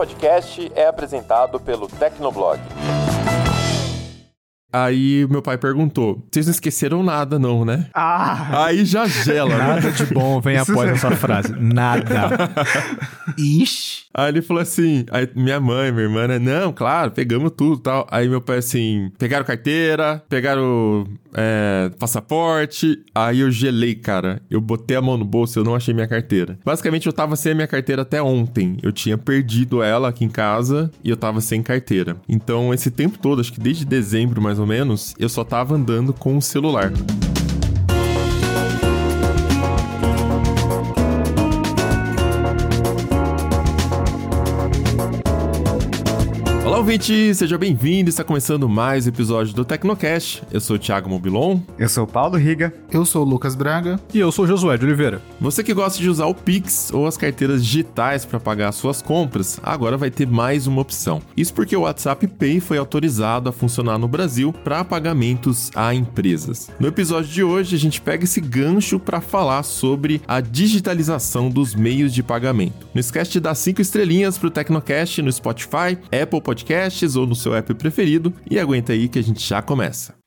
podcast é apresentado pelo Tecnoblog. Aí meu pai perguntou: Vocês não esqueceram nada, não, né? Ah! Aí já gela, né? Nada de bom vem Isso após é- essa frase. Nada. Ixi. Aí ele falou assim: aí minha mãe, minha irmã, né? Não, claro, pegamos tudo e tal. Aí meu pai assim: pegaram carteira, pegaram é, passaporte. Aí eu gelei, cara. Eu botei a mão no bolso eu não achei minha carteira. Basicamente, eu tava sem a minha carteira até ontem. Eu tinha perdido ela aqui em casa e eu tava sem carteira. Então, esse tempo todo, acho que desde dezembro mais ou menos, eu só tava andando com o celular. Ouvinte! Seja bem-vindo! Está começando mais um episódio do Tecnocast. Eu sou o Thiago Mobilon. Eu sou o Paulo Riga. Eu sou o Lucas Braga. E eu sou Josué de Oliveira. Você que gosta de usar o Pix ou as carteiras digitais para pagar suas compras, agora vai ter mais uma opção. Isso porque o WhatsApp Pay foi autorizado a funcionar no Brasil para pagamentos a empresas. No episódio de hoje, a gente pega esse gancho para falar sobre a digitalização dos meios de pagamento. Não esquece de dar cinco estrelinhas pro Tecnocast no Spotify, Apple Podcasts ou no seu app preferido e aguenta aí que a gente já começa.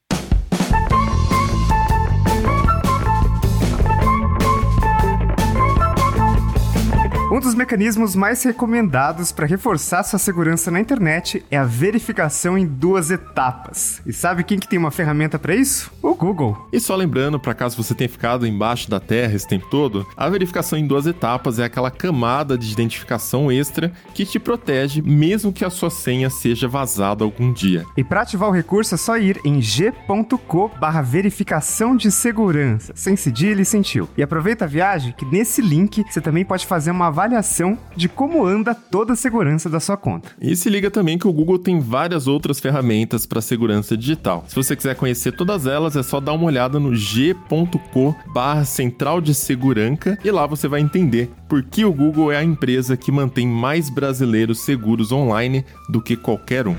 Dos mecanismos mais recomendados para reforçar sua segurança na internet é a verificação em duas etapas. E sabe quem que tem uma ferramenta para isso? O Google. E só lembrando, para caso você tenha ficado embaixo da terra esse tempo todo, a verificação em duas etapas é aquela camada de identificação extra que te protege mesmo que a sua senha seja vazada algum dia. E para ativar o recurso é só ir em g.co barra verificação de segurança, sem cedilha e sem tio. E aproveita a viagem que nesse link você também pode fazer uma avaliação de como anda toda a segurança da sua conta. E se liga também que o Google tem várias outras ferramentas para segurança digital. Se você quiser conhecer todas elas, é só dar uma olhada no g.co barra central de segurança e lá você vai entender por que o Google é a empresa que mantém mais brasileiros seguros online do que qualquer um.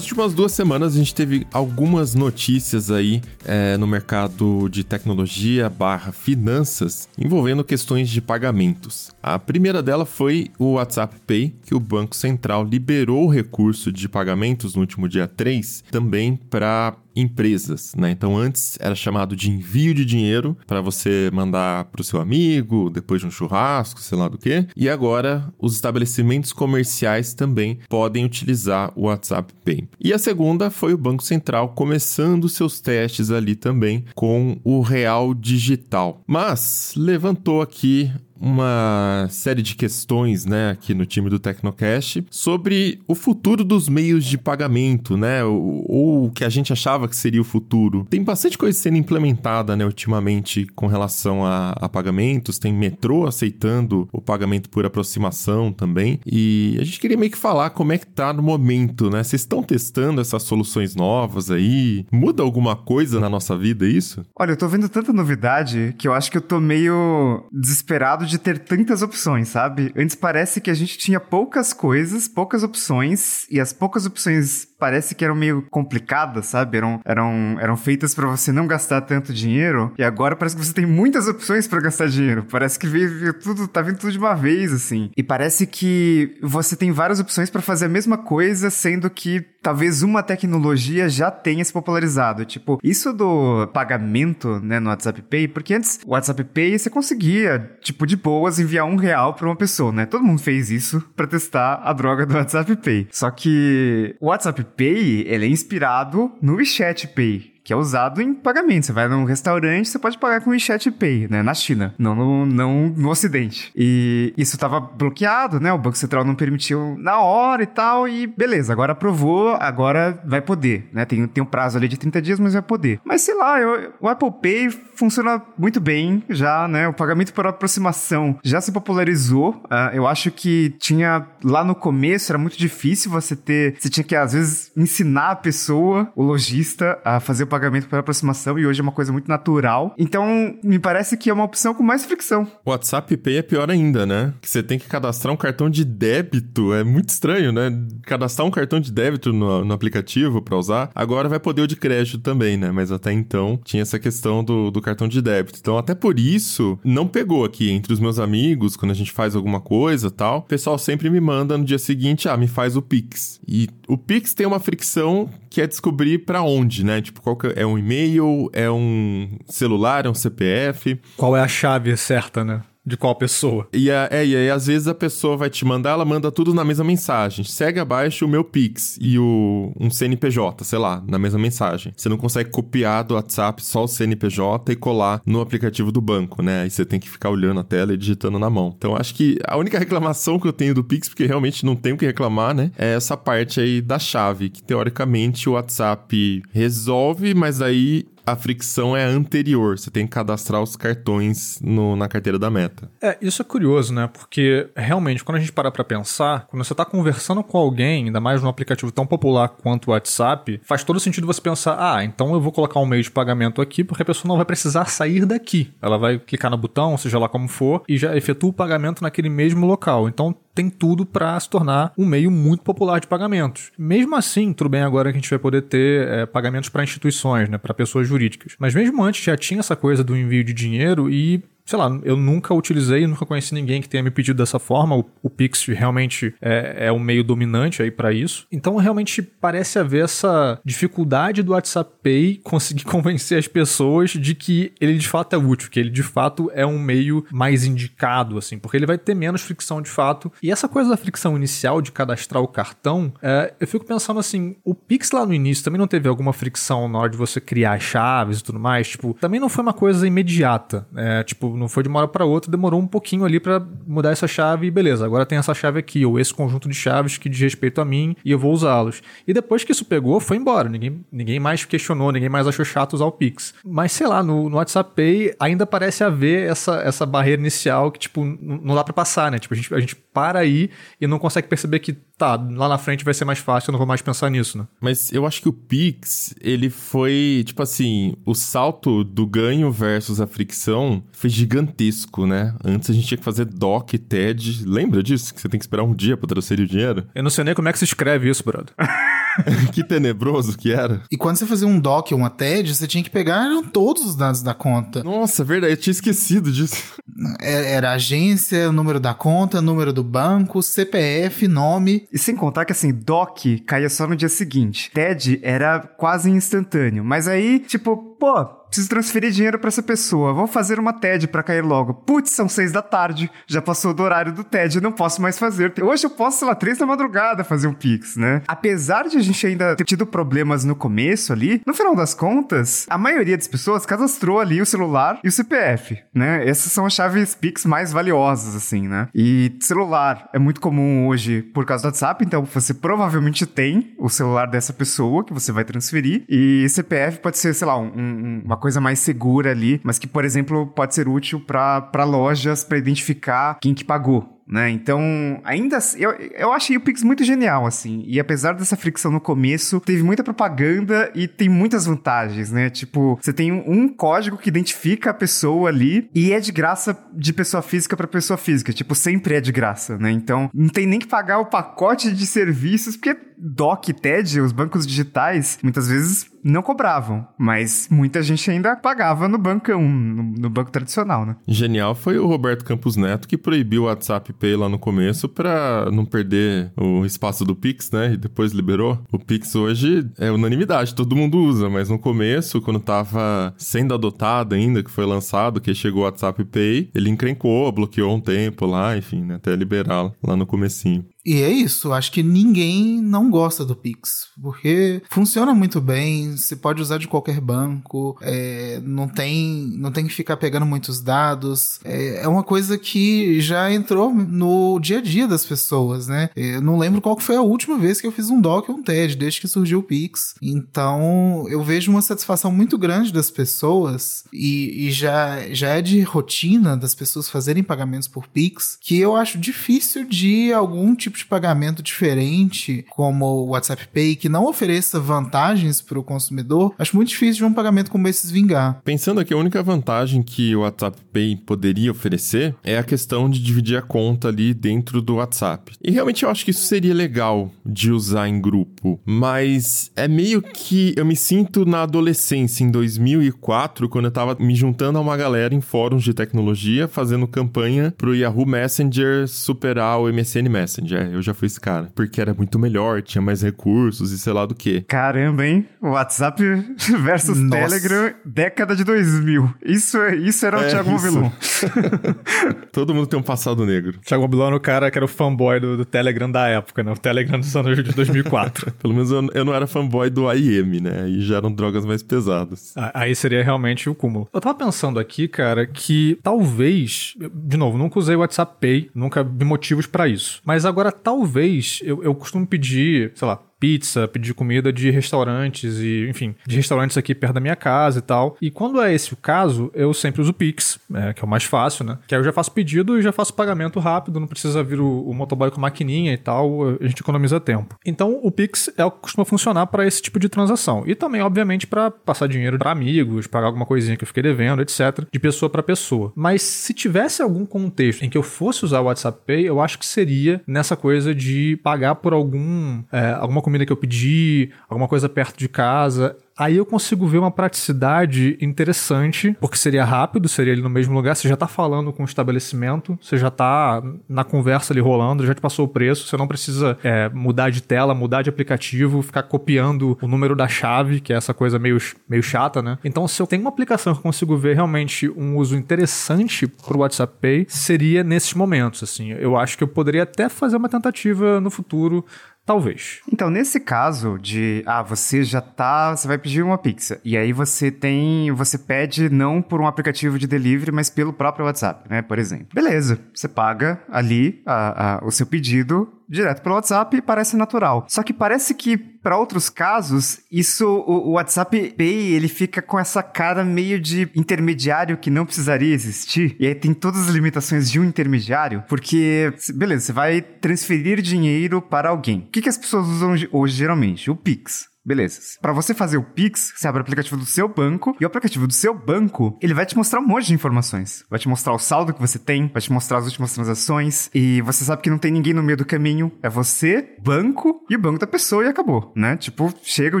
Nas últimas duas semanas a gente teve algumas notícias aí é, no mercado de tecnologia barra finanças envolvendo questões de pagamentos. A primeira dela foi o WhatsApp Pay, que o Banco Central liberou o recurso de pagamentos no último dia 3 também para empresas, né? Então antes era chamado de envio de dinheiro para você mandar para o seu amigo depois de um churrasco, sei lá do que. E agora os estabelecimentos comerciais também podem utilizar o WhatsApp Pay. E a segunda foi o Banco Central começando seus testes ali também com o Real Digital. Mas levantou aqui uma série de questões, né, aqui no time do Tecnocast sobre o futuro dos meios de pagamento, né, ou, ou o que a gente achava que seria o futuro. Tem bastante coisa sendo implementada, né, ultimamente com relação a, a pagamentos. Tem metrô aceitando o pagamento por aproximação também. E a gente queria meio que falar como é que tá no momento, né? Vocês estão testando essas soluções novas aí? Muda alguma coisa na nossa vida é isso? Olha, eu tô vendo tanta novidade que eu acho que eu tô meio desesperado de ter tantas opções, sabe? Antes parece que a gente tinha poucas coisas, poucas opções, e as poucas opções parece que eram meio complicadas, sabe? Eram, eram, eram feitas para você não gastar tanto dinheiro, e agora parece que você tem muitas opções para gastar dinheiro. Parece que veio, veio tudo, tá vindo tudo de uma vez, assim. E parece que você tem várias opções para fazer a mesma coisa, sendo que talvez uma tecnologia já tenha se popularizado. Tipo, isso do pagamento, né, no WhatsApp Pay, porque antes o WhatsApp Pay você conseguia, tipo, de boas enviar um real pra uma pessoa, né? Todo mundo fez isso pra testar a droga do WhatsApp Pay. Só que o WhatsApp Pay, ele é inspirado no WeChat Pay que é usado em pagamento. Você vai num restaurante, você pode pagar com WeChat Pay, né? Na China, não no, não no Ocidente. E isso estava bloqueado, né? O Banco Central não permitiu na hora e tal, e beleza, agora aprovou, agora vai poder, né? Tem, tem um prazo ali de 30 dias, mas vai poder. Mas sei lá, eu, o Apple Pay funciona muito bem já, né? O pagamento por aproximação já se popularizou. Uh, eu acho que tinha lá no começo, era muito difícil você ter. Você tinha que, às vezes, ensinar a pessoa, o lojista, a fazer o pagamento por aproximação e hoje é uma coisa muito natural. Então, me parece que é uma opção com mais fricção. O WhatsApp Pay é pior ainda, né? Que você tem que cadastrar um cartão de débito. É muito estranho, né? Cadastrar um cartão de débito no, no aplicativo para usar. Agora vai poder o de crédito também, né? Mas até então tinha essa questão do, do cartão de débito. Então, até por isso, não pegou aqui entre os meus amigos, quando a gente faz alguma coisa tal. O pessoal sempre me manda no dia seguinte, ah, me faz o Pix. E o Pix tem uma fricção que é descobrir para onde, né? Tipo, qual é, um e-mail, é um celular, é um CPF. Qual é a chave certa, né? De qual pessoa. E, a, é, e aí, às vezes, a pessoa vai te mandar, ela manda tudo na mesma mensagem. Segue abaixo o meu Pix e o, um CNPJ, sei lá, na mesma mensagem. Você não consegue copiar do WhatsApp só o CNPJ e colar no aplicativo do banco, né? Aí você tem que ficar olhando a tela e digitando na mão. Então, acho que a única reclamação que eu tenho do Pix, porque realmente não tenho o que reclamar, né? É essa parte aí da chave, que teoricamente o WhatsApp resolve, mas aí a fricção é anterior. Você tem que cadastrar os cartões no, na carteira da meta. É, isso é curioso, né? Porque realmente, quando a gente para pra pensar, quando você tá conversando com alguém, ainda mais num aplicativo tão popular quanto o WhatsApp, faz todo sentido você pensar: ah, então eu vou colocar um meio de pagamento aqui, porque a pessoa não vai precisar sair daqui. Ela vai clicar no botão, seja lá como for, e já efetua o pagamento naquele mesmo local. Então tem tudo para se tornar um meio muito popular de pagamentos. Mesmo assim, tudo bem agora que a gente vai poder ter é, pagamentos para instituições, né, para pessoas jurídicas. Mas mesmo antes já tinha essa coisa do envio de dinheiro e sei lá, eu nunca utilizei, nunca conheci ninguém que tenha me pedido dessa forma. O, o Pix realmente é, é meio dominante aí para isso. Então, realmente parece haver essa dificuldade do WhatsApp Pay conseguir convencer as pessoas de que ele de fato é útil, que ele de fato é um meio mais indicado, assim, porque ele vai ter menos fricção de fato. E essa coisa da fricção inicial de cadastrar o cartão, é, eu fico pensando assim, o Pix lá no início também não teve alguma fricção na hora de você criar chaves e tudo mais, tipo, também não foi uma coisa imediata, é, tipo, não foi de uma hora para outra, demorou um pouquinho ali para mudar essa chave e beleza, agora tem essa chave aqui, ou esse conjunto de chaves que diz respeito a mim e eu vou usá-los. E depois que isso pegou, foi embora. Ninguém, ninguém mais questionou, ninguém mais achou chato usar o Pix. Mas sei lá, no, no WhatsApp Pay ainda parece haver essa, essa barreira inicial que, tipo, não dá para passar, né? Tipo, a gente, a gente para aí e não consegue perceber que, tá, lá na frente vai ser mais fácil, eu não vou mais pensar nisso, né? Mas eu acho que o Pix, ele foi, tipo assim, o salto do ganho versus a fricção foi gigantesco, né? Antes a gente tinha que fazer DOC, TED. Lembra disso? Que você tem que esperar um dia pra transferir o dinheiro? Eu não sei nem como é que se escreve isso, brother. que tenebroso que era. E quando você fazia um DOC ou uma TED, você tinha que pegar todos os dados da conta. Nossa, verdade, eu tinha esquecido disso. É, era agência, o número da conta, número do banco, CPF, nome. E sem contar que assim, DOC caía só no dia seguinte. TED era quase instantâneo. Mas aí, tipo, pô, preciso transferir dinheiro para essa pessoa. Vou fazer uma TED para cair logo. Putz, são seis da tarde. Já passou do horário do TED, não posso mais fazer. Hoje eu posso, sei lá, três da madrugada fazer um Pix, né? Apesar de a gente ainda ter tido problemas no começo ali, no final das contas, a maioria das pessoas cadastrou ali o celular e o CPF, né? Essas são as chaves Pix mais valiosas, assim, né? E celular é muito comum hoje por causa do WhatsApp, então você provavelmente tem o celular dessa pessoa que você vai transferir. E CPF pode ser, sei lá, um, uma coisa mais segura ali, mas que, por exemplo, pode ser útil para lojas para identificar quem que pagou né? Então, ainda assim, eu, eu achei o Pix muito genial, assim. E apesar dessa fricção no começo, teve muita propaganda e tem muitas vantagens, né? Tipo, você tem um, código que identifica a pessoa ali e é de graça de pessoa física para pessoa física. Tipo, sempre é de graça, né? Então, não tem nem que pagar o pacote de serviços, porque DOC, TED, os bancos digitais, muitas vezes não cobravam, mas muita gente ainda pagava no bancão, no, no, banco tradicional, né? Genial foi o Roberto Campos Neto que proibiu o WhatsApp Pay lá no começo para não perder o espaço do Pix, né? E depois liberou. O Pix hoje é unanimidade, todo mundo usa, mas no começo, quando tava sendo adotado ainda, que foi lançado, que chegou o WhatsApp Pay, ele encrencou, bloqueou um tempo lá, enfim, né? Até liberar lá no comecinho. E é isso, acho que ninguém não gosta do Pix, porque funciona muito bem, você pode usar de qualquer banco, é, não, tem, não tem que ficar pegando muitos dados, é, é, uma coisa que já entrou no dia a dia das pessoas, né? Eu não lembro qual foi a última vez que eu fiz um doc ou um TED, desde que surgiu o Pix. Então, eu vejo uma satisfação muito grande das pessoas e, e já, já é de rotina das pessoas fazerem pagamentos por Pix, que eu acho difícil de algum tipo tipo de pagamento diferente, como o WhatsApp Pay, que não ofereça vantagens para o consumidor, acho muito difícil de um pagamento como esses vingar. Pensando aqui, a única vantagem que o WhatsApp Pay poderia oferecer é a questão de dividir a conta ali dentro do WhatsApp. E realmente eu acho que isso seria legal de usar em grupo, mas é meio que eu me sinto na adolescência, em 2004, quando eu tava me juntando a uma galera em fóruns de tecnologia, fazendo campanha pro Yahoo Messenger superar o MSN Messenger. Eu já fui esse cara, porque era muito melhor, tinha mais recursos e sei lá do que. Caramba, hein? WhatsApp versus Nossa. Telegram, década de 2000. Isso, isso era o É, Thiago isso. Movilon. Todo mundo tem um passado negro. Thiago Mobilon era o cara que era o fanboy do, do Telegram da época, né? O Telegram dos anos de 2004. Pelo menos eu, eu não era fanboy do AIM, né? Aí já eram drogas mais pesadas. Aí seria realmente o cúmulo. Eu tava pensando aqui, cara, que talvez. De novo, nunca usei o WhatsApp Pay, nunca vi motivos pra isso. Mas agora, talvez, eu, eu costumo pedir, sei lá, pizza, pedir comida de restaurantes e, enfim, de restaurantes aqui perto da minha casa e tal. E quando é esse o caso, eu sempre uso o Pix, é, que é o mais fácil, né? Que aí eu já faço pedido e já faço pagamento rápido, não precisa vir o, o motoboy com maquininha e tal, a gente economiza tempo. Então, o Pix é o que costuma funcionar para esse tipo de transação. E também, obviamente, para passar dinheiro para amigos, pagar alguma coisinha que eu fiquei devendo, etc, de pessoa para pessoa. Mas se tivesse algum contexto em que eu fosse usar o WhatsApp Pay, eu acho que seria nessa coisa de pagar por algum é, alguma comida que eu pedi, alguma coisa perto de casa. Aí eu consigo ver uma praticidade interessante, porque seria rápido, seria ali no mesmo lugar, você já tá falando com o estabelecimento, você já tá na conversa ali rolando, já te passou o preço, você não precisa é, mudar de tela, mudar de aplicativo, ficar copiando o número da chave, que é essa coisa meio, meio chata, né? Então, se eu tenho uma aplicação que eu consigo ver realmente um uso interessante pro WhatsApp Pay, seria nesses momentos, assim. Eu acho que eu poderia até fazer uma tentativa no futuro Talvez. Então, nesse caso de, ah, você já tá, você vai pedir uma pizza, e aí você tem, você pede não por um aplicativo de delivery, mas pelo próprio WhatsApp, né, por exemplo. Beleza, você paga ali a- a- o seu pedido direto pelo WhatsApp e parece natural. Só que parece que para outros casos, isso o, o WhatsApp Pay, ele fica com essa cara meio de intermediário que não precisaria existir. E aí tem todas as limitações de um intermediário, porque beleza, você vai transferir dinheiro para alguém. O que, que as pessoas usam hoje geralmente? O Pix. Beleza. Para você fazer o Pix, você abre o aplicativo do seu banco e o aplicativo do seu banco, ele vai te mostrar um monte de informações. Vai te mostrar o saldo que você tem, vai te mostrar as últimas transações e você sabe que não tem ninguém no meio do caminho. É você, banco e o banco da pessoa e acabou, né? Tipo, chega o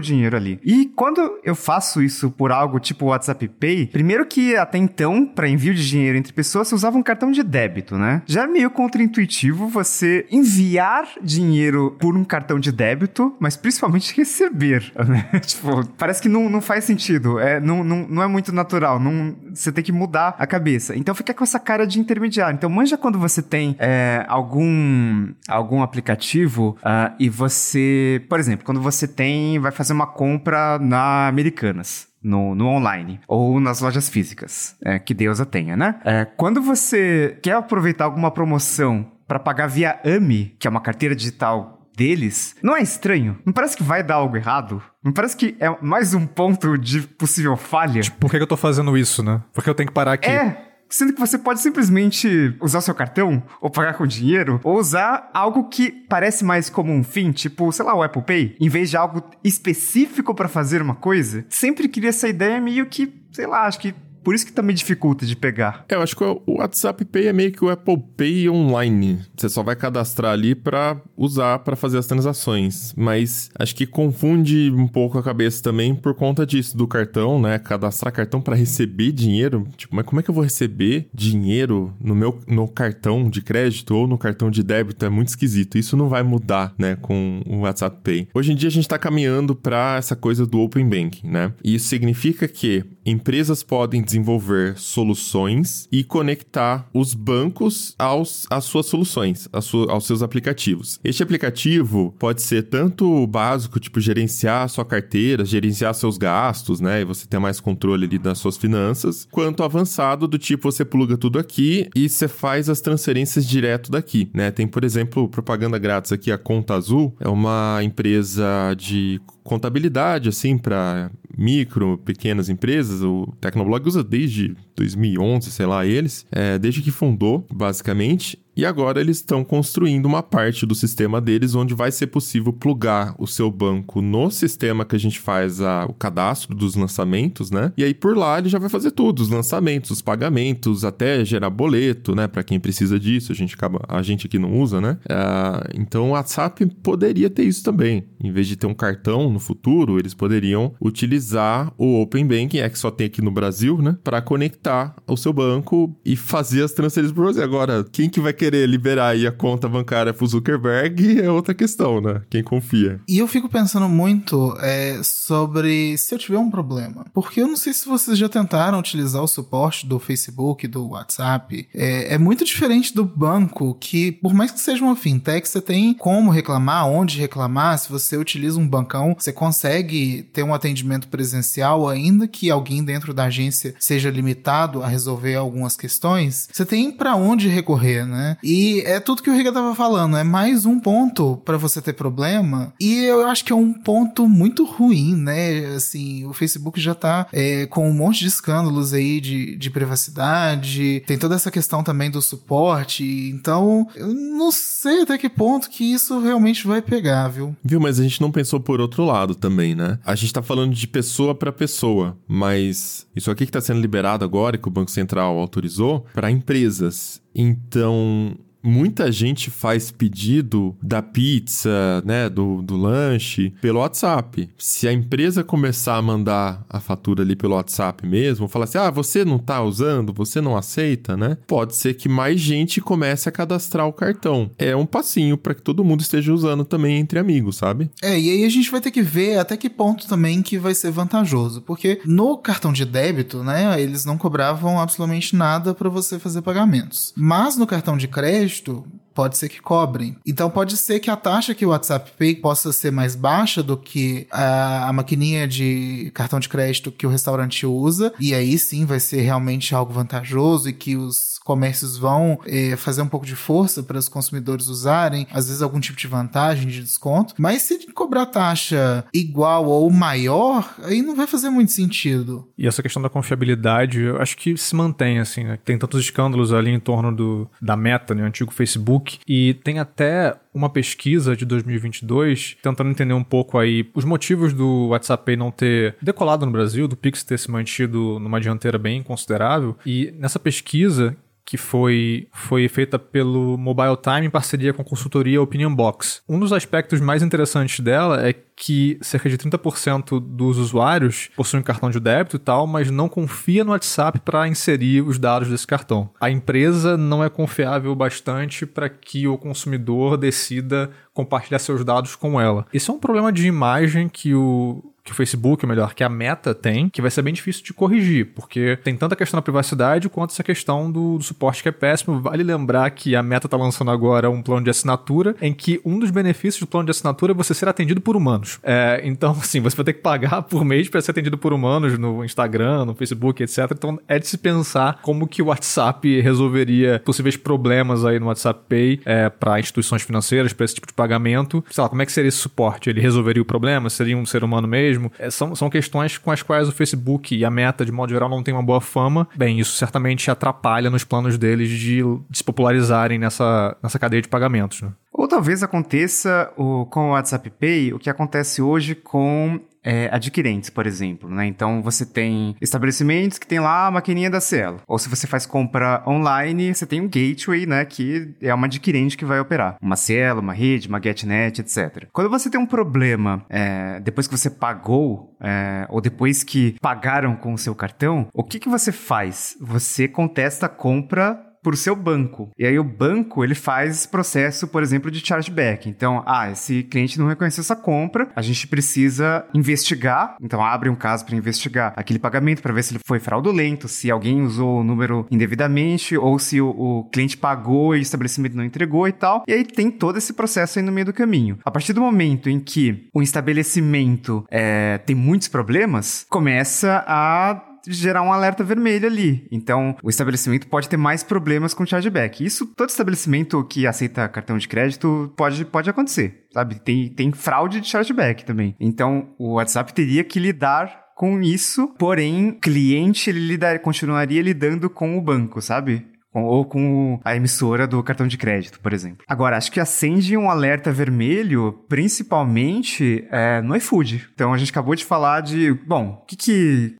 dinheiro ali. E quando eu faço isso por algo tipo WhatsApp Pay, primeiro que até então, para envio de dinheiro entre pessoas, você usava um cartão de débito, né? Já é meio contraintuitivo você enviar dinheiro por um cartão de débito, mas principalmente receber. Né? tipo, parece que não, não faz sentido. É, não, não, não é muito natural. Não, você tem que mudar a cabeça. Então fica com essa cara de intermediário. Então manja quando você tem é, algum, algum aplicativo ah, e você, por exemplo, quando você tem, vai fazer uma compra na Americanas no, no online ou nas lojas físicas, é, que Deus a tenha, né? É, quando você quer aproveitar alguma promoção para pagar via AMI, que é uma carteira digital deles, não é estranho? Não parece que vai dar algo errado? Não parece que é mais um ponto de possível falha? Por que, eu tô fazendo isso, né? Porque eu tenho que parar aqui. É, sendo que você pode simplesmente usar seu cartão, ou pagar com dinheiro, ou usar algo que parece mais como um fim, tipo, sei lá, o Apple Pay, em vez de algo específico pra fazer uma coisa. Sempre queria essa ideia meio que, sei lá, acho que por isso que também dificulta de pegar. É, eu acho que o WhatsApp Pay é meio que o Apple Pay online. Você só vai cadastrar ali pra usar pra fazer as transações. Mas acho que confunde um pouco a cabeça também por conta disso, do cartão, né? Cadastrar cartão pra receber dinheiro. Tipo, mas como é que eu vou receber dinheiro no meu no cartão de crédito ou no cartão de débito? É muito esquisito. Isso não vai mudar, né, com o WhatsApp Pay. Hoje em dia a gente tá caminhando pra essa coisa do Open Banking, né? E isso significa que empresas podem desenvolver soluções e conectar os bancos aos, às suas soluções, às aos seus aplicativos. Este aplicativo pode ser tanto básico, tipo gerenciar sua carteira, gerenciar seus gastos, né? E você ter mais controle ali das suas finanças, quanto avançado do tipo você pluga tudo aqui e você faz as transferências direto daqui, né? Tem, por exemplo, propaganda grátis aqui, a Conta Azul, é uma empresa de contabilidade, assim, para micro, pequenas empresas. O Tecnoblog usa desde 2011, sei lá, eles, é, desde que fundou, basicamente. E agora eles estão construindo uma parte do sistema deles onde vai ser possível plugar o seu banco no sistema que a gente faz a, o cadastro dos lançamentos, né? E aí por lá ele já vai fazer tudo, os lançamentos, os pagamentos, até gerar boleto, né? Para quem precisa disso, a gente acaba, a gente aqui não usa, né? Uh, então o WhatsApp poderia ter isso também. Em vez de ter um cartão no futuro, eles poderiam utilizar o Open Banking, é que só tem aqui no Brasil, né? Para conectar o seu banco e fazer as transferências para você. Agora, quem que vai querer liberar aí a conta bancária pro Zuckerberg é outra questão, né? Quem confia. E eu fico pensando muito é, sobre se eu tiver um problema. Porque eu não sei se vocês já tentaram utilizar o suporte do Facebook, do WhatsApp. É, é muito diferente do banco, que por mais que seja uma fintech, você tem como reclamar, onde reclamar. Se você utiliza um bancão, você consegue ter um atendimento presencial, ainda que alguém dentro da agência seja limitado a resolver algumas questões. Você tem para onde recorrer, né? E é tudo que o Riga tava falando, é mais um ponto para você ter problema. E eu acho que é um ponto muito ruim, né? Assim, o Facebook já tá é, com um monte de escândalos aí de, de privacidade, tem toda essa questão também do suporte. Então, eu não sei até que ponto que isso realmente vai pegar, viu? Viu, mas a gente não pensou por outro lado também, né? A gente tá falando de pessoa para pessoa, mas isso aqui que tá sendo liberado agora, que o Banco Central autorizou, para empresas. Então, muita gente faz pedido da pizza, né, do, do lanche, pelo WhatsApp. Se a empresa começar a mandar a fatura ali pelo WhatsApp mesmo, falar assim, ah, você não tá usando, você não aceita, né? Pode ser que mais gente comece a cadastrar o cartão. É um passinho para que todo mundo esteja usando também entre amigos, sabe? É, e aí a gente vai ter que ver até que ponto também que vai ser vantajoso, porque no cartão de débito, né, eles não cobravam absolutamente nada para você fazer pagamentos. Mas no cartão de crédito, crédito, pode ser que cobrem. Então pode ser que a taxa que o WhatsApp Pay possa ser mais baixa do que a, a maquininha de cartão de crédito que o restaurante usa, e aí sim vai ser realmente algo vantajoso e que os comércios vão eh, fazer um pouco de força para os consumidores usarem, às vezes algum tipo de vantagem de desconto. Mas se cobrar taxa igual ou maior, aí não vai fazer muito sentido. E essa questão da confiabilidade, eu acho que se mantém assim, né? Tem tantos escândalos ali em torno do, da Meta, né, o antigo Facebook, e tem até uma pesquisa de 2022 tentando entender um pouco aí os motivos do WhatsApp Pay não ter decolado no Brasil, do Pix ter se mantido numa dianteira bem considerável. E nessa pesquisa que foi, foi feita pelo Mobile Time em parceria com a consultoria Opinion Box. Um dos aspectos mais interessantes dela é que cerca de 30% dos usuários possuem cartão de débito e tal, mas não confia no WhatsApp para inserir os dados desse cartão. A empresa não é confiável bastante para que o consumidor decida compartilhar seus dados com ela. Isso é um problema de imagem que o que o Facebook, ou melhor, que a Meta tem, que vai ser bem difícil de corrigir, porque tem tanta questão da privacidade quanto essa questão do, do suporte que é péssimo. Vale lembrar que a Meta está lançando agora um plano de assinatura em que um dos benefícios do plano de assinatura é você ser atendido por humanos. É, então, assim, você vai ter que pagar por mês para ser atendido por humanos no Instagram, no Facebook, etc. Então, é de se pensar como que o WhatsApp resolveria possíveis problemas aí no WhatsApp Pay é, para instituições financeiras, para esse tipo de pagamento. Sei lá, como é que seria esse suporte? Ele resolveria o problema? Seria um ser humano mesmo? Mesmo. É, são, são questões com as quais o Facebook e a Meta, de modo geral, não tem uma boa fama. Bem, isso certamente atrapalha nos planos deles de, se popularizarem nessa, nessa cadeia de pagamentos. Né? Ou talvez aconteça o, com o WhatsApp Pay o que acontece hoje com é, adquirentes, por exemplo, né? Então você tem estabelecimentos que tem lá a maquininha da Cielo. Ou se você faz compra online, você tem um gateway, né? Que é uma adquirente que vai operar. Uma Cielo, uma rede, uma GetNet, etc. Quando você tem um problema é, depois que você pagou, é, ou depois que pagaram com o seu cartão, o que, que você faz? Você contesta a compra por seu banco. E aí o banco, ele faz esse processo, por exemplo, de chargeback. Então, ah, esse cliente não reconheceu essa compra, a gente precisa investigar, então abre um caso para investigar aquele pagamento para ver se ele foi fraudulento, se alguém usou o número indevidamente ou se o, o cliente pagou e o estabelecimento não entregou e tal. E aí tem todo esse processo aí no meio do caminho. A partir do momento em que o estabelecimento é, tem muitos problemas, começa a gerar um alerta vermelho ali. Então, o estabelecimento pode ter mais problemas com chargeback. Isso, todo estabelecimento que aceita cartão de crédito pode, pode acontecer, sabe? Tem, tem fraude de chargeback também. Então, o WhatsApp teria que lidar com isso, porém, cliente ele lidar, continuaria lidando com o banco, sabe? Ou com a emissora do cartão de crédito, por exemplo. Agora, acho que acende um alerta vermelho, principalmente é, no iFood. Então, a gente acabou de falar de, bom, que que,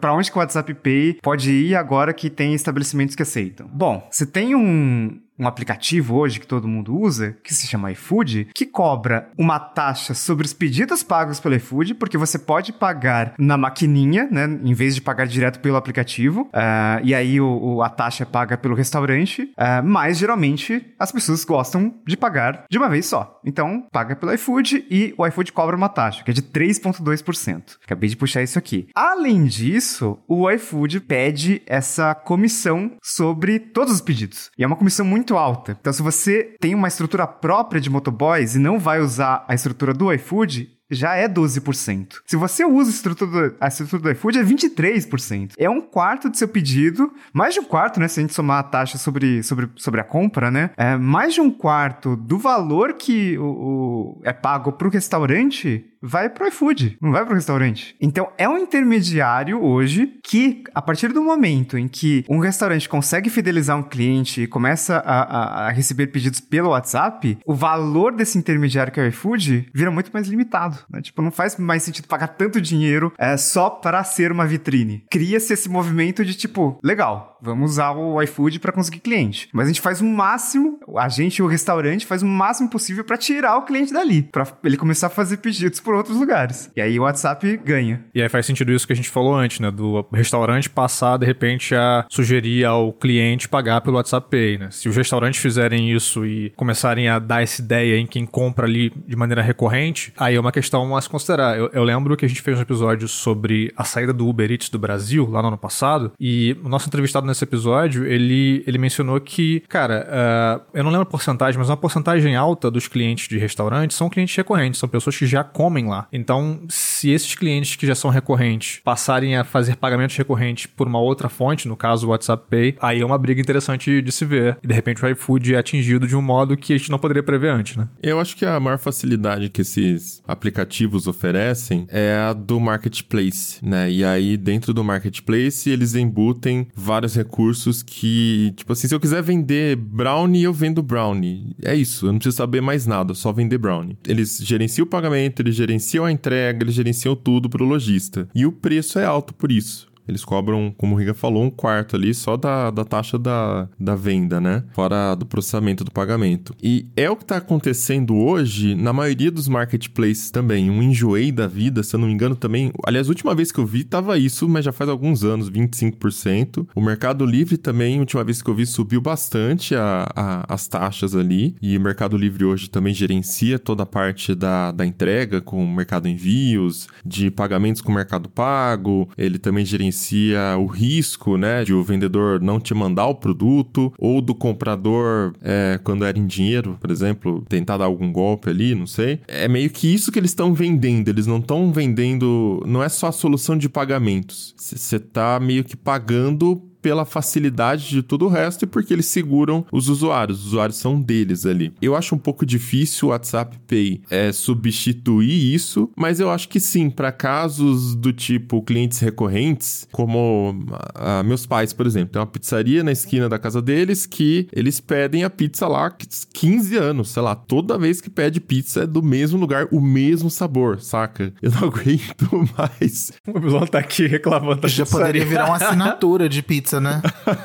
para onde que o WhatsApp Pay pode ir agora que tem estabelecimentos que aceitam? Bom, você tem um um aplicativo hoje que todo mundo usa, que se chama iFood, que cobra uma taxa sobre os pedidos pagos pelo iFood, porque você pode pagar na maquininha, né, em vez de pagar direto pelo aplicativo, uh, e aí o, o, a taxa é paga pelo restaurante, uh, mas geralmente as pessoas gostam de pagar de uma vez só. Então, paga pelo iFood e o iFood cobra uma taxa, que é de 3,2%. Acabei de puxar isso aqui. Além disso, o iFood pede essa comissão sobre todos os pedidos. E é uma comissão muito muito alta. Então, se você tem uma estrutura própria de motoboys e não vai usar a estrutura do iFood, já é 12%. Se você usa a estrutura, do, a estrutura do iFood, é 23%. É um quarto do seu pedido, mais de um quarto, né? Se a gente somar a taxa sobre, sobre, sobre a compra, né? É mais de um quarto do valor que o, o é pago para o restaurante vai pro iFood, não vai pro restaurante. Então é um intermediário hoje que, a partir do momento em que um restaurante consegue fidelizar um cliente e começa a, a, a receber pedidos pelo WhatsApp, o valor desse intermediário que é o iFood vira muito mais limitado. Né? Tipo, não faz mais sentido pagar tanto dinheiro é, só para ser uma vitrine. Cria-se esse movimento de tipo, legal, vamos usar o iFood para conseguir cliente. Mas a gente faz o máximo, a gente o restaurante faz o máximo possível para tirar o cliente dali, para ele começar a fazer pedidos por outros lugares. E aí o WhatsApp ganha. E aí faz sentido isso que a gente falou antes, né? Do restaurante passar, de repente, a sugerir ao cliente pagar pelo WhatsApp Pay, né? Se os restaurantes fizerem isso e começarem a dar essa ideia em quem compra ali de maneira recorrente, aí é uma questão a se considerar. Eu, eu lembro que a gente fez um episódio sobre a saída do Uber Eats do Brasil, lá no ano passado, e o nosso entrevistado nesse episódio, ele, ele mencionou que, cara, uh, eu não lembro a porcentagem, mas uma porcentagem alta dos clientes de restaurantes são clientes recorrentes, são pessoas que já comem lá. Então, se esses clientes que já são recorrentes passarem a fazer pagamentos recorrentes por uma outra fonte, no caso o WhatsApp Pay, aí é uma briga interessante de se ver. E de repente o iFood é atingido de um modo que a gente não poderia prever antes, né? Eu acho que a maior facilidade que esses aplicativos oferecem é a do marketplace, né? E aí, dentro do marketplace, eles embutem vários recursos que, tipo assim, se eu quiser vender brownie, eu vendo brownie. É isso, eu não preciso saber mais nada, só vender brownie. Eles gerenciam o pagamento, eles gerenciam a entrega, eles gerenciam tudo pro lojista. E o preço é alto por isso. Eles cobram, como o Riga falou, um quarto ali só da, da taxa da, da venda, né? Fora do processamento do pagamento. E é o que está acontecendo hoje na maioria dos marketplaces também. Um enjoei da vida, se eu não me engano, também. Aliás, a última vez que eu vi tava isso, mas já faz alguns anos 25%. O Mercado Livre também, a última vez que eu vi, subiu bastante a, a, as taxas ali. E o Mercado Livre hoje também gerencia toda a parte da, da entrega com o Mercado Envios, de pagamentos com o Mercado Pago. Ele também gerencia gerencia o risco, né, de o vendedor não te mandar o produto ou do comprador, é, quando era em dinheiro, por exemplo, tentar dar algum golpe ali, não sei. É meio que isso que eles estão vendendo. Eles não estão vendendo, não é só a solução de pagamentos. Você está meio que pagando pela facilidade de todo o resto e porque eles seguram os usuários. Os usuários são deles ali. Eu acho um pouco difícil o WhatsApp Pay é, substituir isso, mas eu acho que sim, para casos do tipo clientes recorrentes, como uh, meus pais, por exemplo, tem uma pizzaria na esquina da casa deles que eles pedem a pizza lá 15 anos, sei lá, toda vez que pede pizza é do mesmo lugar, o mesmo sabor, saca? Eu não aguento mais. O Bilão tá aqui reclamando da Já poderia virar uma assinatura de pizza pizza, né?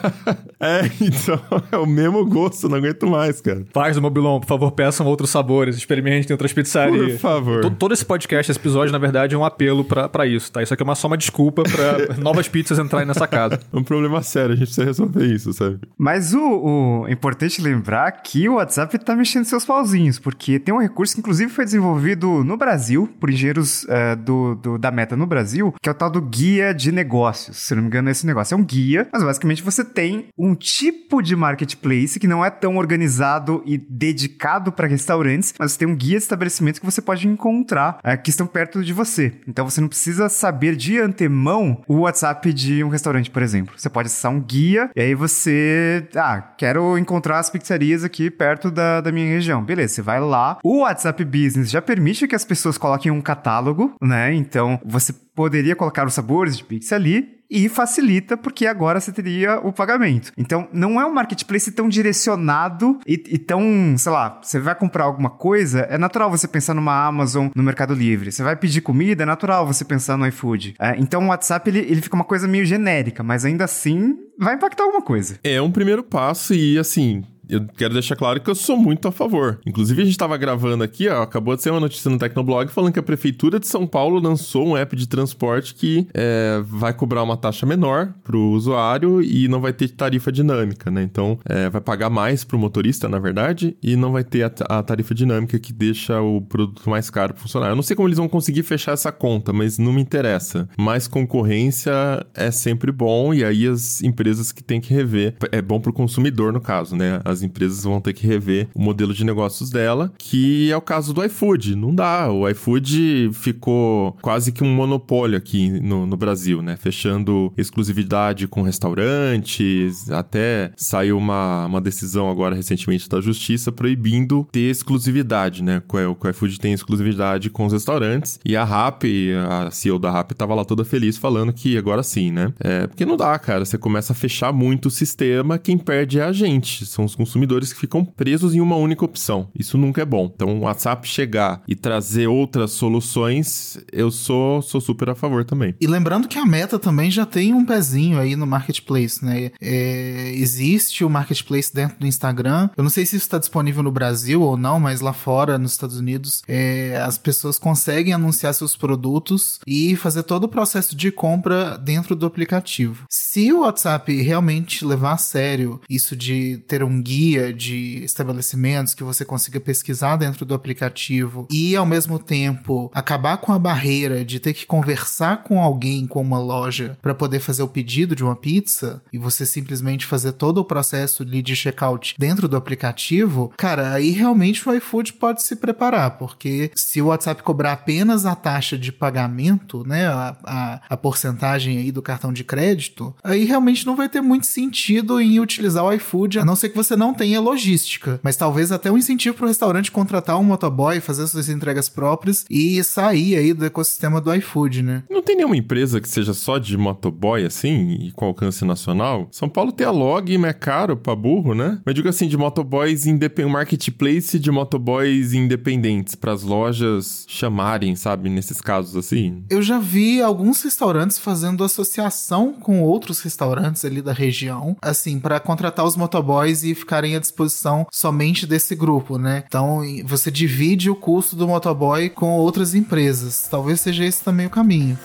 é, então é o mesmo gosto, não aguento mais, cara. Paz do Mobilon, por favor, peçam outros sabores, experimentem outras pizzarias. Por favor. Todo, todo esse podcast, esse episódio, na verdade, é um apelo para isso, tá? Isso aqui é uma só uma desculpa para novas pizzas entrarem nessa casa. É um problema sério, a gente precisa resolver isso, sabe? Mas o, o é importante lembrar que o WhatsApp tá mexendo seus pauzinhos, porque tem um recurso que inclusive foi desenvolvido no Brasil, por engenheiros uh, do, do, da Meta no Brasil, que é o tal do guia de negócios. Se não me engano, é esse negócio é um guia mas basicamente você tem um tipo de marketplace que não é tão organizado e dedicado para restaurantes, mas você tem um guia de estabelecimentos que você pode encontrar é, que estão perto de você. Então você não precisa saber de antemão o WhatsApp de um restaurante, por exemplo. Você pode acessar um guia e aí você. Ah, quero encontrar as pizzarias aqui perto da, da minha região. Beleza, você vai lá. O WhatsApp Business já permite que as pessoas coloquem um catálogo, né? Então você poderia colocar os sabores de pizza ali e facilita porque agora você teria o pagamento. Então, não é um marketplace tão direcionado e, e tão, sei lá, você vai comprar alguma coisa, é natural você pensar numa Amazon, no Mercado Livre. Você vai pedir comida, é natural você pensar no iFood. É, então, o WhatsApp, ele, ele fica uma coisa meio genérica, mas ainda assim vai impactar alguma coisa. É um primeiro passo e, assim, eu quero deixar claro que eu sou muito a favor. Inclusive, a gente estava gravando aqui, ó, acabou de ser uma notícia no Tecnoblog falando que a Prefeitura de São Paulo lançou um app de transporte que é, vai cobrar uma taxa menor para o usuário e não vai ter tarifa dinâmica, né? Então, é, vai pagar mais para o motorista, na verdade, e não vai ter a, a, tarifa dinâmica que deixa o produto mais caro para funcionar. Eu não sei como eles vão conseguir fechar essa conta, mas não me interessa. Mais concorrência é sempre bom e aí as empresas que têm que rever. É bom para o consumidor, no caso, né? As as empresas vão ter que rever o modelo de negócios dela, que é o caso do iFood. Não dá. O iFood ficou quase que um monopólio aqui no, no Brasil, né? Fechando exclusividade com restaurantes, até saiu uma, uma decisão agora recentemente da justiça proibindo ter exclusividade, né? O iFood tem exclusividade com os restaurantes e a RAP, a CEO da RAP, tava lá toda feliz falando que agora sim, né? É, porque não dá, cara. Você começa a fechar muito o sistema, quem perde é a gente. São os consumidores que ficam presos em uma única opção. Isso nunca é bom. Então, o WhatsApp chegar e trazer outras soluções, eu sou, sou super a favor também. E lembrando que a Meta também já tem um pezinho aí no marketplace, né? É, existe o marketplace dentro do Instagram. Eu não sei se isso está disponível no Brasil ou não, mas lá fora, nos Estados Unidos, é, as pessoas conseguem anunciar seus produtos e fazer todo o processo de compra dentro do aplicativo. Se o WhatsApp realmente levar a sério isso de ter um guia guia de estabelecimentos que você consiga pesquisar dentro do aplicativo e ao mesmo tempo acabar com a barreira de ter que conversar com alguém com uma loja para poder fazer o pedido de uma pizza e você simplesmente fazer todo o processo de checkout dentro do aplicativo, cara, aí realmente o iFood pode se preparar, porque se o WhatsApp cobrar apenas a taxa de pagamento, né, a, a, a porcentagem aí do cartão de crédito, aí realmente não vai ter muito sentido em utilizar o iFood, a não ser que você não não tenha logística, mas talvez até um incentivo para o restaurante contratar um motoboy, fazer suas entregas próprias e sair aí do ecossistema do iFood, né? Não tem nenhuma empresa que seja só de motoboy assim e com alcance nacional? São Paulo tem a log, mas é caro pra burro, né? Mas digo assim, de motoboys independentes, marketplace de motoboys independentes para as lojas chamarem, sabe, nesses casos assim. Eu já vi alguns restaurantes fazendo associação com outros restaurantes ali da região, assim, para contratar os motoboys e ficar ficarem à disposição somente desse grupo, né? Então você divide o custo do motoboy com outras empresas. Talvez seja esse também o caminho.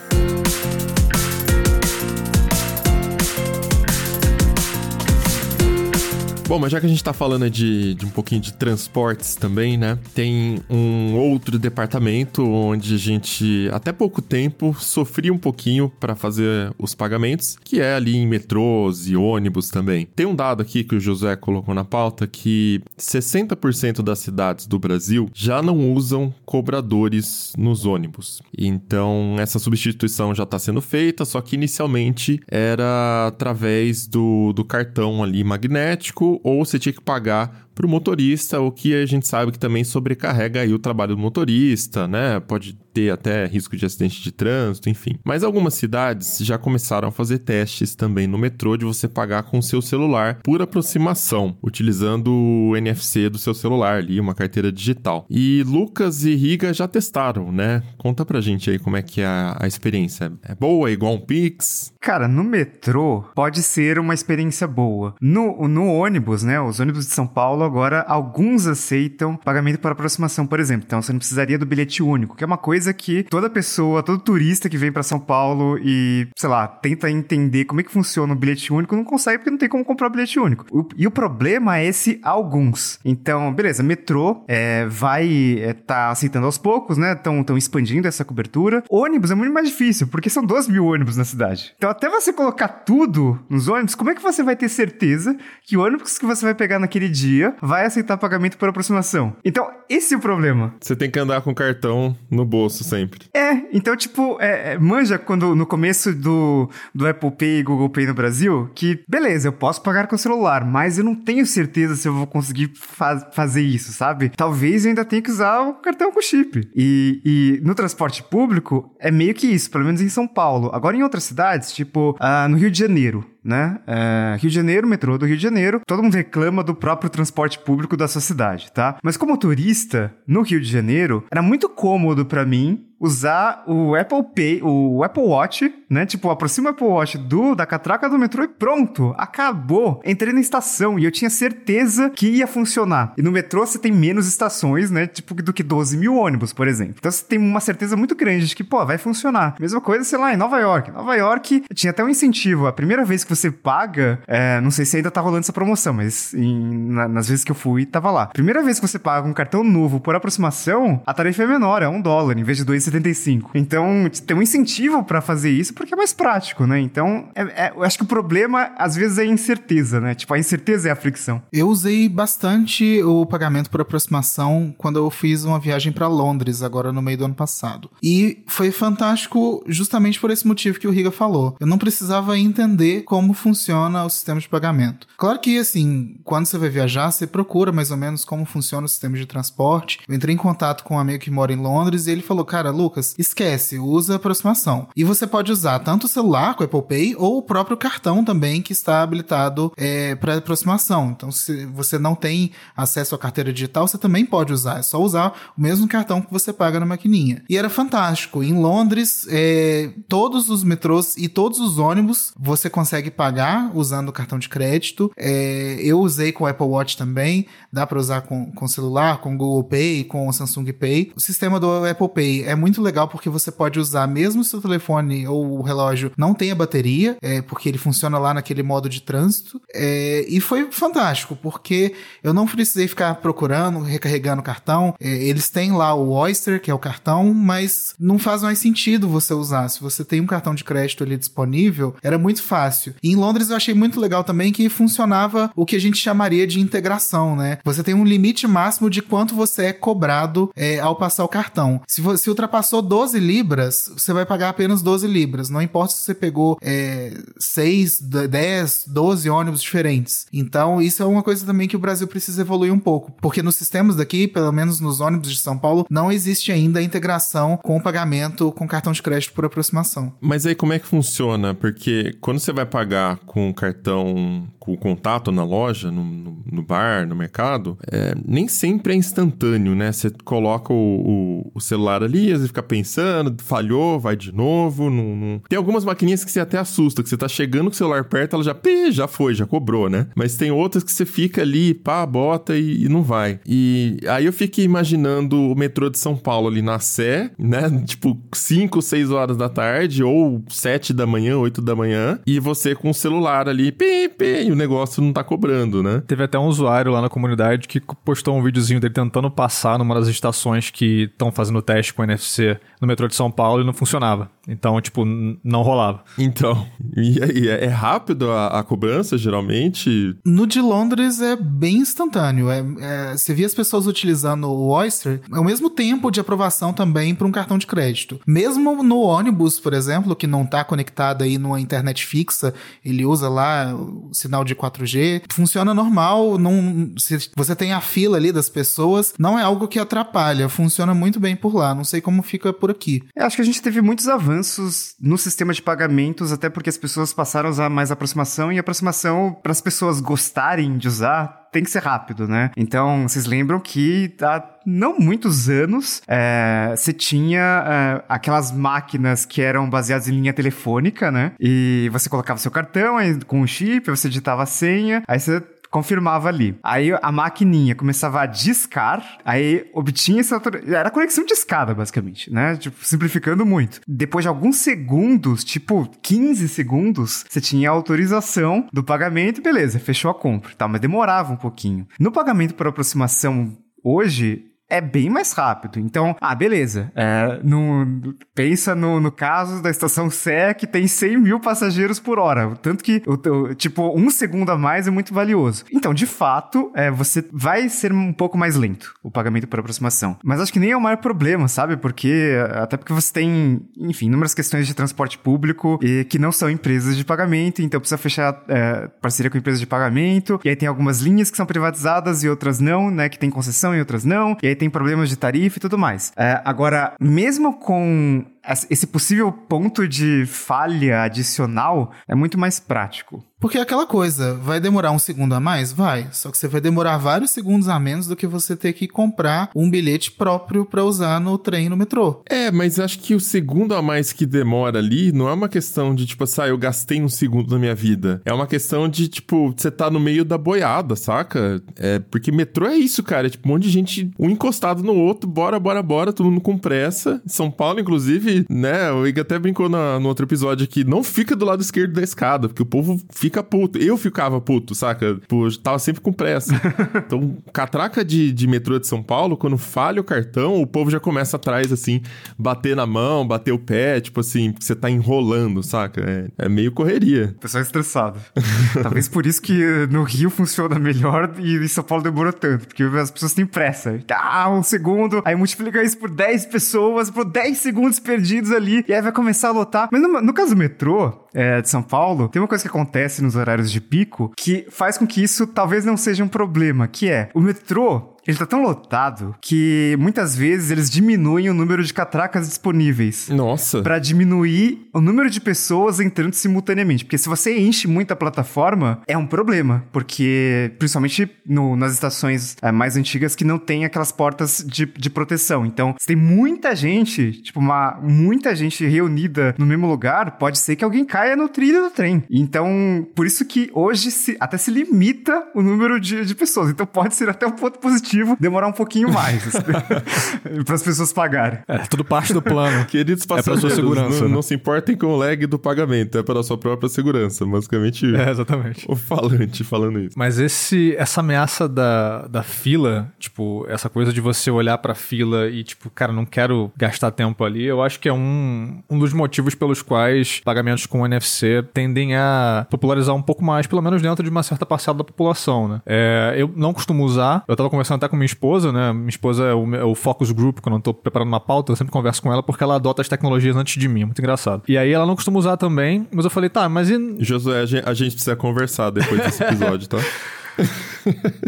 Bom, mas já que a gente tá falando de, de um pouquinho de transportes também, né? Tem um outro departamento onde a gente, até pouco tempo, sofria um pouquinho para fazer os pagamentos, que é ali em metrôs e ônibus também. Tem um dado aqui que o José colocou na pauta que 60% das cidades do Brasil já não usam cobradores nos ônibus. Então, essa substituição já está sendo feita, só que inicialmente era através do, do cartão ali magnético ou você tinha que pagar para o motorista, o que a gente sabe que também sobrecarrega aí o trabalho do motorista, né? Pode ter até risco de acidente de trânsito, enfim. Mas algumas cidades já começaram a fazer testes também no metrô de você pagar com seu celular por aproximação, utilizando o NFC do seu celular ali, uma carteira digital. E Lucas e Riga já testaram, né? Conta pra gente aí como é que é a, a experiência. É boa, é igual um Pix? Cara, no metrô pode ser uma experiência boa. No, no ônibus, né? Os ônibus de São Paulo agora alguns aceitam pagamento por aproximação, por exemplo. Então você não precisaria do bilhete único, que é uma coisa que toda pessoa, todo turista que vem para São Paulo e, sei lá, tenta entender como é que funciona o bilhete único, não consegue porque não tem como comprar o bilhete único. O, e o problema é esse alguns. Então, beleza, metrô é, vai é, tá aceitando aos poucos, né? Estão expandindo essa cobertura. Ônibus é muito mais difícil, porque são 2 mil ônibus na cidade. Então, até você colocar tudo nos ônibus, como é que você vai ter certeza que o ônibus que você vai pegar naquele dia vai aceitar pagamento por aproximação. Então, esse é o problema. Você tem que andar com cartão no bolso sempre. É, então, tipo, é, é, manja quando no começo do, do Apple Pay e Google Pay no Brasil, que beleza, eu posso pagar com o celular, mas eu não tenho certeza se eu vou conseguir fa fazer isso, sabe? Talvez eu ainda tenha que usar o cartão com chip. E, e no transporte público, é meio que isso, pelo menos em São Paulo. Agora, em outras cidades, tipo, uh, no Rio de Janeiro, né? É, Rio de Janeiro, metrô do Rio de Janeiro, todo mundo reclama do próprio transporte público da sua cidade, tá? Mas como turista, no Rio de Janeiro, era muito cômodo para mim usar o Apple Pay, o Apple Watch, né? Tipo, aproxima o Apple Watch do, da catraca do metrô e pronto, acabou. Entrei na estação e eu tinha certeza que ia funcionar. E no metrô você tem menos estações, né? Tipo, do que 12 mil ônibus, por exemplo. Então você tem uma certeza muito grande de que, pô, vai funcionar. Mesma coisa, sei lá, em Nova York. Nova York tinha até um incentivo. A primeira vez que você paga, é, não sei se ainda tá rolando essa promoção, mas em, na, nas vezes que eu fui, tava lá. Primeira vez que você paga um cartão novo por aproximação, a tarifa é menor, é um dólar, em vez de 2,50 75. Então, tem um incentivo para fazer isso porque é mais prático, né? Então, é, é, eu acho que o problema, às vezes, é a incerteza, né? Tipo, a incerteza é a fricção. Eu usei bastante o pagamento por aproximação quando eu fiz uma viagem para Londres, agora no meio do ano passado. E foi fantástico justamente por esse motivo que o Riga falou. Eu não precisava entender como funciona o sistema de pagamento. Claro que, assim, quando você vai viajar, você procura mais ou menos como funciona o sistema de transporte. Eu entrei em contato com um amigo que mora em Londres e ele falou, cara, Lucas, esquece, usa aproximação. E você pode usar tanto o celular com o Apple Pay ou o próprio cartão também que está habilitado é, para aproximação. Então, se você não tem acesso à carteira digital, você também pode usar. É só usar o mesmo cartão que você paga na maquininha. E era fantástico. Em Londres, é, todos os metrôs e todos os ônibus você consegue pagar usando o cartão de crédito. É, eu usei com o Apple Watch também. Dá para usar com, com celular, com Google Pay, com o Samsung Pay. O sistema do Apple Pay é muito legal porque você pode usar mesmo se o telefone ou o relógio não tenha bateria, é, porque ele funciona lá naquele modo de trânsito. É, e foi fantástico, porque eu não precisei ficar procurando, recarregando cartão. É, eles têm lá o Oyster, que é o cartão, mas não faz mais sentido você usar. Se você tem um cartão de crédito ali disponível, era muito fácil. E em Londres eu achei muito legal também que funcionava o que a gente chamaria de integração, né? Você tem um limite máximo de quanto você é cobrado é, ao passar o cartão. Se, você ultrapassou 12 libras, você vai pagar apenas 12 libras. Não importa se você pegou é, 6, 10, 12 ônibus diferentes. Então, isso é uma coisa também que o Brasil precisa evoluir um pouco. Porque nos sistemas daqui, pelo menos nos ônibus de São Paulo, não existe ainda a integração com o pagamento com cartão de crédito por aproximação. Mas aí como é que funciona? Porque quando você vai pagar com cartão com contato na loja, no, no, no bar, no mercado, é, nem sempre é instantâneo, né? Você coloca o, o, o celular ali, às vezes fica pensando, falhou, vai de novo. Não, não... Tem algumas maquininhas que você até assusta, que você tá chegando com o celular perto, ela já, já foi, já cobrou, né? Mas tem outras que você fica ali, pá, bota e, e não vai. E aí eu fiquei imaginando o metrô de São Paulo ali na Sé, né? Tipo, 5, 6 horas da tarde, ou 7 da manhã, 8 da manhã, e você com o celular ali, pê, pê, o negócio não tá cobrando, né? Teve até um usuário lá na comunidade que postou um videozinho dele tentando passar numa das estações que estão fazendo teste com NFC все no metrô de São Paulo e não funcionava. Então, tipo, não rolava. Então, e aí, é rápido a, a, cobrança, geralmente? No de Londres é bem instantâneo. É, é, você via as pessoas utilizando o Oyster, é o mesmo tempo de aprovação também para um cartão de crédito. Mesmo no ônibus, por exemplo, que não está conectado aí numa internet fixa, ele usa lá o sinal de 4G, funciona normal, não, se você tem a fila ali das pessoas, não é algo que atrapalha, funciona muito bem por lá. Não sei como fica por aqui. Eu acho que a gente teve muitos avanços no sistema de pagamentos, até porque as pessoas passaram a usar mais aproximação e aproximação, para as pessoas gostarem de usar, tem que ser rápido, né? Então, vocês lembram que há não muitos anos é, você tinha é, aquelas máquinas que eram baseadas em linha telefônica, né? E você colocava seu cartão aí, com o chip, você digitava a senha, aí você confirmava ali. Aí a maquininha começava a discar, aí obtinha essa era conexão de escada, basicamente, né? Tipo, simplificando muito. Depois de alguns segundos, tipo 15 segundos, você tinha a autorização do pagamento, beleza, fechou a compra, tá? Mas demorava um pouquinho. No pagamento por aproximação hoje, é bem mais rápido. Então, ah, beleza. É, no, pensa no, no caso da estação Sé, que tem 100 mil passageiros por hora. Tanto que, o, tipo, um segundo a mais é muito valioso. Então, de fato, é, você vai ser um pouco mais lento o pagamento por aproximação. Mas acho que nem é o maior problema, sabe? Porque, até porque você tem, enfim, inúmeras questões de transporte público e que não são empresas de pagamento, então precisa fechar é, parceria com empresas de pagamento. E aí tem algumas linhas que são privatizadas e outras não, né? Que tem concessão e outras não. E aí tem problemas de tarifa e tudo mais. É, agora, mesmo com esse possível ponto de falha adicional é muito mais prático. Porque é aquela coisa, vai demorar um segundo a mais? Vai. Só que você vai demorar vários segundos a menos do que você ter que comprar um bilhete próprio para usar no trem no metrô. É, mas acho que o segundo a mais que demora ali não é uma questão de, tipo, assim, ah, eu gastei um segundo na minha vida. É uma questão de, tipo, você tá no meio da boiada, saca? É, porque metrô é isso, cara. É tipo um monte de gente, um encostado no outro, bora, bora, bora, todo mundo com pressa. São Paulo, inclusive, né? O Iga até brincou na, no outro episódio aqui, não fica do lado esquerdo da escada, porque o povo fica fica puto. Eu ficava puto, saca? Pô, tava sempre com pressa. então, catraca de, de metrô de São Paulo, quando falha o cartão, o povo já começa atrás, assim, bater na mão, bater o pé, tipo assim, você tá enrolando, saca? É, é meio correria. O pessoal é estressado. Talvez por isso que no Rio funciona melhor e em São Paulo demora tanto, porque as pessoas têm pressa. Ah, um segundo, aí multiplica isso por 10 pessoas, por 10 segundos perdidos ali, e aí vai começar a lotar. Mas no, no caso do metrô, é, de São Paulo, tem uma coisa que acontece nos horários de pico que faz com que isso talvez não seja um problema, que é o metrô ele tá tão lotado que muitas vezes eles diminuem o número de catracas disponíveis. Nossa. Para diminuir o número de pessoas entrando simultaneamente. Porque se você enche muito a plataforma, é um problema. Porque, principalmente no, nas estações é, mais antigas que não tem aquelas portas de, de proteção. Então, se tem muita gente, tipo, uma, muita gente reunida no mesmo lugar, pode ser que alguém caia no trilho do trem. Então, por isso que hoje se, até se limita o número de, de pessoas. Então, pode ser até um ponto positivo demorar um pouquinho mais para as pessoas pagarem. É tudo parte do plano. Queridos passageiros, é sua segurança, não, né? não, se importem com o lag do pagamento, é para a sua própria segurança, basicamente. É, exatamente. O falante falando isso. Mas esse essa ameaça da, da fila, tipo, essa coisa de você olhar para a fila e tipo, cara, não quero gastar tempo ali, eu acho que é um, um dos motivos pelos quais pagamentos com NFC tendem a popularizar um pouco mais, pelo menos dentro de uma certa parcela da população, né? É, eu não costumo usar, eu tava conversando com minha esposa, né? Minha esposa é o, é o focus group, quando eu tô preparando uma pauta, eu sempre converso com ela porque ela adota as tecnologias antes de mim. É muito engraçado. E aí ela não costuma usar também, mas eu falei, tá, mas e. Josué, a gente precisa conversar depois desse episódio, tá?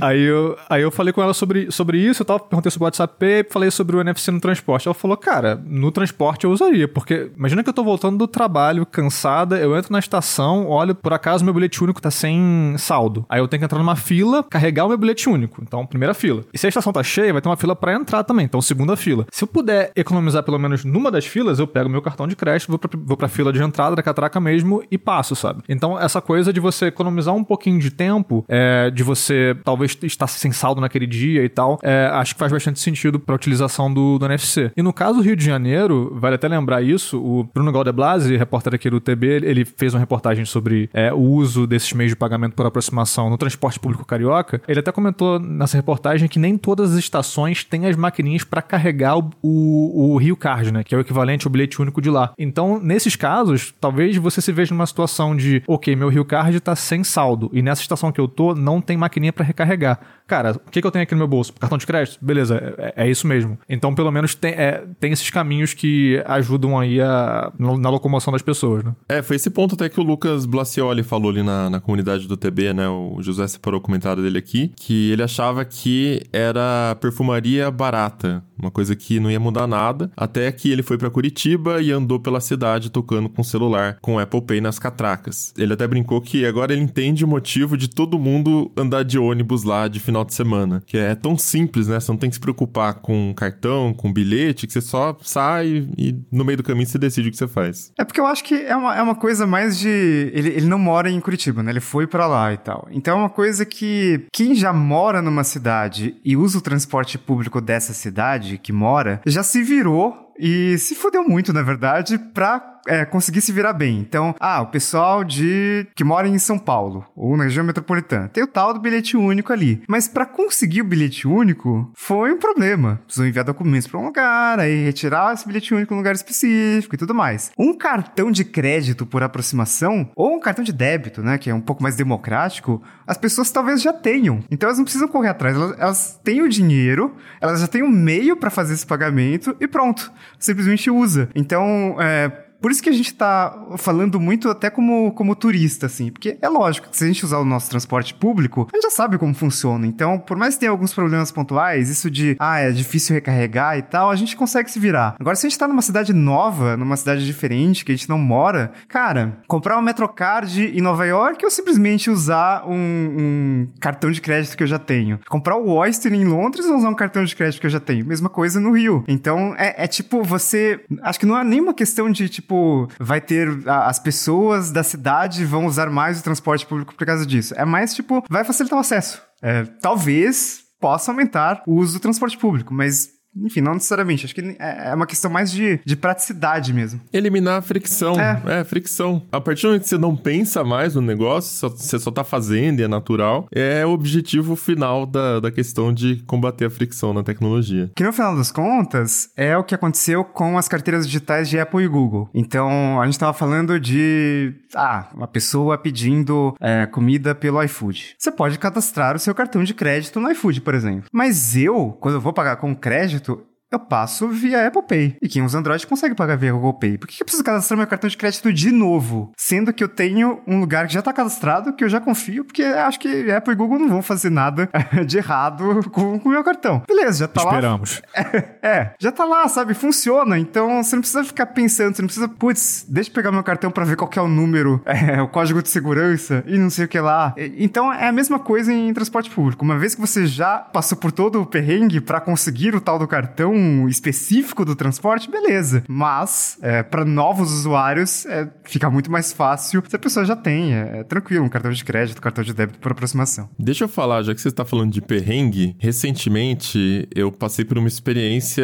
aí, eu, aí eu falei com ela sobre, sobre isso, eu tava, perguntei sobre o WhatsApp, falei sobre o NFC no transporte. Ela falou, cara, no transporte eu usaria, porque imagina que eu tô voltando do trabalho, cansada, eu entro na estação, olho, por acaso meu bilhete único tá sem saldo. Aí eu tenho que entrar numa fila, carregar o meu bilhete único. Então, primeira fila. E se a estação tá cheia, vai ter uma fila para entrar também, então segunda fila. Se eu puder economizar pelo menos numa das filas, eu pego meu cartão de crédito, vou pra, vou pra fila de entrada da catraca mesmo e passo, sabe? Então, essa coisa de você economizar um pouquinho de tempo, é, de você talvez estar sem saldo naquele dia e tal, é, acho que faz bastante sentido para a utilização do, do NFC. E no caso do Rio de Janeiro, vale até lembrar isso, o Bruno Galdeblase, repórter aqui do TB, ele fez uma reportagem sobre é, o uso desses meios de pagamento por aproximação no transporte público carioca. Ele até comentou nessa reportagem que nem todas as estações têm as maquininhas para carregar o, o, o Rio Card, né, que é o equivalente ao bilhete único de lá. Então, nesses casos, talvez você se veja numa situação de, ok, meu Rio Card está sem saldo e nessa estação que eu tô não tem maquininha para recarregar. Cara, o que, que eu tenho aqui no meu bolso? Cartão de crédito? Beleza, é, é isso mesmo. Então, pelo menos, tem, é, tem esses caminhos que ajudam aí a, na, locomoção das pessoas, né? É, foi esse ponto até que o Lucas Blacioli falou ali na, na comunidade do TB, né? O José separou o comentário dele aqui, que ele achava que era perfumaria barata, uma coisa que não ia mudar nada, até que ele foi para Curitiba e andou pela cidade tocando com celular, com Apple Pay nas catracas. Ele até brincou que agora ele entende o motivo de todo mundo andar de ônibus lá de final de semana. Que é tão simples, né? Você não tem que se preocupar com cartão, com bilhete, que você só sai e no meio do caminho você decide o que você faz. É porque eu acho que é uma, é uma coisa mais de. Ele, ele não mora em Curitiba, né? Ele foi para lá e tal. Então é uma coisa que quem já mora numa cidade e usa o transporte público dessa cidade que mora, já se virou e se fodeu muito, na verdade, pra é, conseguir se virar bem. Então, ah, o pessoal de que mora em São Paulo ou na região metropolitana tem o tal do bilhete único ali. Mas para conseguir o bilhete único foi um problema. Precisou enviar documentos para um lugar, aí retirar esse bilhete único em um lugar específico e tudo mais. Um cartão de crédito por aproximação ou um cartão de débito, né, que é um pouco mais democrático, as pessoas talvez já tenham. Então elas não precisam correr atrás, elas, elas têm o dinheiro, elas já têm um meio para fazer esse pagamento e pronto, simplesmente usa. Então, é, por isso que a gente tá falando muito até como, como turista, assim. Porque é lógico que se a gente usar o nosso transporte público, a gente já sabe como funciona. Então, por mais que tenha alguns problemas pontuais, isso de, ah, é difícil recarregar e tal, a gente consegue se virar. Agora, se a gente tá numa cidade nova, numa cidade diferente, que a gente não mora, cara, comprar uma Metrocard em Nova York ou simplesmente usar um, um cartão de crédito que eu já tenho? Comprar o Oyster em Londres ou usar um cartão de crédito que eu já tenho? Mesma coisa no Rio. Então, é, é tipo, você. Acho que não é nenhuma questão de, tipo, tipo, vai ter. A, as pessoas da cidade vão usar mais o transporte público por causa disso. É mais, tipo, vai facilitar o acesso. É, talvez possa aumentar o uso do transporte público, mas enfim, não necessariamente. Acho que é, é uma questão mais de, de praticidade mesmo. Eliminar a fricção. É. é, fricção. A partir do momento que você não pensa mais no negócio, só, você só tá fazendo e é natural, é o objetivo final da, da questão de combater a fricção na tecnologia. Que no final das contas, é o que aconteceu com as carteiras digitais de Apple e Google. Então, a gente tava falando de, ah, uma pessoa pedindo é, comida pelo iFood. Você pode cadastrar o seu cartão de crédito no iFood, por exemplo. Mas eu, quando eu vou pagar com crédito, crédito eu passo via Apple Pay. E quem usa Android consegue pagar via Google Pay. Por que eu preciso cadastrar meu cartão de crédito de novo? Sendo que eu tenho um lugar que já está cadastrado, que eu já confio, porque acho que Apple e Google não vão fazer nada de errado com o meu cartão. Beleza, já tá Esperamos. lá. Esperamos. É, é, já tá lá, sabe? Funciona. Então você não precisa ficar pensando, você não precisa, putz, deixa eu pegar meu cartão para ver qual é o número, é, o código de segurança e não sei o que lá. Então é a mesma coisa em transporte público. Uma vez que você já passou por todo o perrengue para conseguir o tal do cartão, específico do transporte, beleza. Mas, é, para novos usuários, é, fica muito mais fácil se a pessoa já tem. É, é, tranquilo, um cartão de crédito, cartão de débito por aproximação. Deixa eu falar, já que você está falando de perrengue, recentemente eu passei por uma experiência